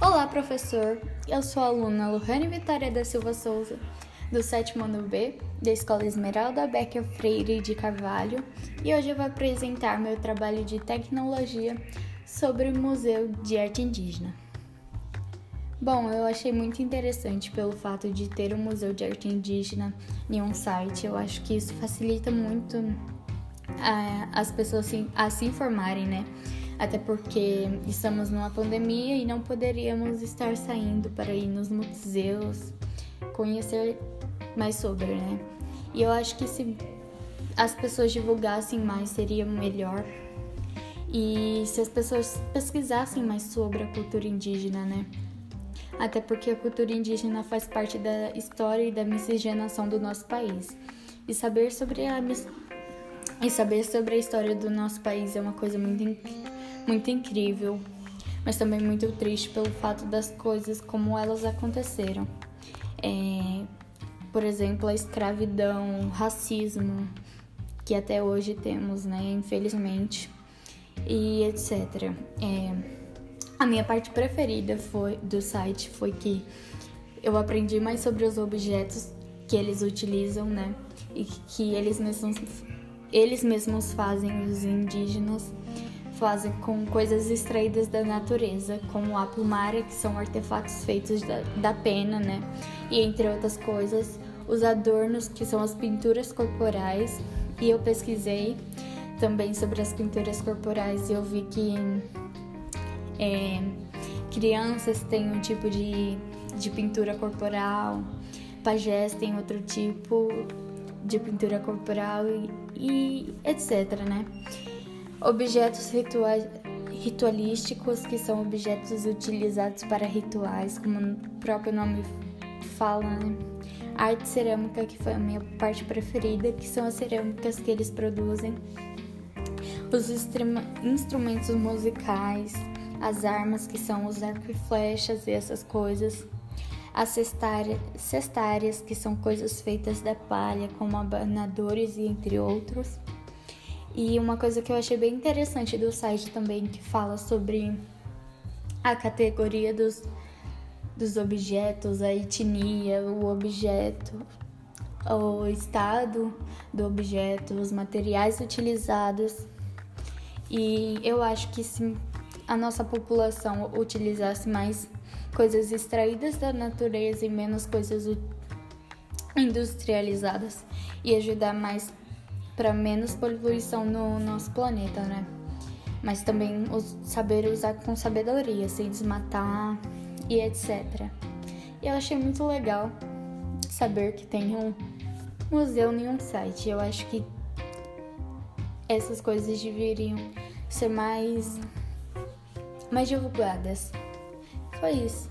Olá, professor. Eu sou a aluna Lohane Vitória da Silva Souza, do sétimo ano B, da Escola Esmeralda Becker Freire de Carvalho, e hoje eu vou apresentar meu trabalho de tecnologia sobre o Museu de Arte Indígena. Bom, eu achei muito interessante pelo fato de ter um museu de arte indígena em um site. Eu acho que isso facilita muito a, as pessoas a se informarem, né? Até porque estamos numa pandemia e não poderíamos estar saindo para ir nos museus, conhecer mais sobre, né? E eu acho que se as pessoas divulgassem mais seria melhor. E se as pessoas pesquisassem mais sobre a cultura indígena, né? Até porque a cultura indígena faz parte da história e da miscigenação do nosso país. E saber sobre a e saber sobre a história do nosso país é uma coisa muito, muito incrível, mas também muito triste pelo fato das coisas como elas aconteceram. É, por exemplo, a escravidão, o racismo, que até hoje temos, né, infelizmente, e etc. É, a minha parte preferida foi, do site foi que eu aprendi mais sobre os objetos que eles utilizam, né, e que eles mesmos eles mesmos fazem, os indígenas fazem com coisas extraídas da natureza, como a plumária, que são artefatos feitos da, da pena, né? E entre outras coisas, os adornos, que são as pinturas corporais. E eu pesquisei também sobre as pinturas corporais e eu vi que é, crianças têm um tipo de, de pintura corporal, pajés têm outro tipo, de pintura corporal e, e etc, né? Objetos ritualísticos, que são objetos utilizados para rituais, como o próprio nome fala, né? Arte cerâmica, que foi a minha parte preferida, que são as cerâmicas que eles produzem. Os instrumentos musicais, as armas, que são os arcos e flechas e essas coisas as cestárias, que são coisas feitas da palha, como abanadores e entre outros. E uma coisa que eu achei bem interessante do site também, que fala sobre a categoria dos, dos objetos, a etnia, o objeto, o estado do objeto, os materiais utilizados. E eu acho que se a nossa população utilizasse mais coisas extraídas da natureza e menos coisas industrializadas e ajudar mais para menos poluição no nosso planeta, né? Mas também saber usar com sabedoria, sem desmatar e etc. E eu achei muito legal saber que tem um museu em um site. Eu acho que essas coisas deveriam ser mais mais divulgadas. Foi isso.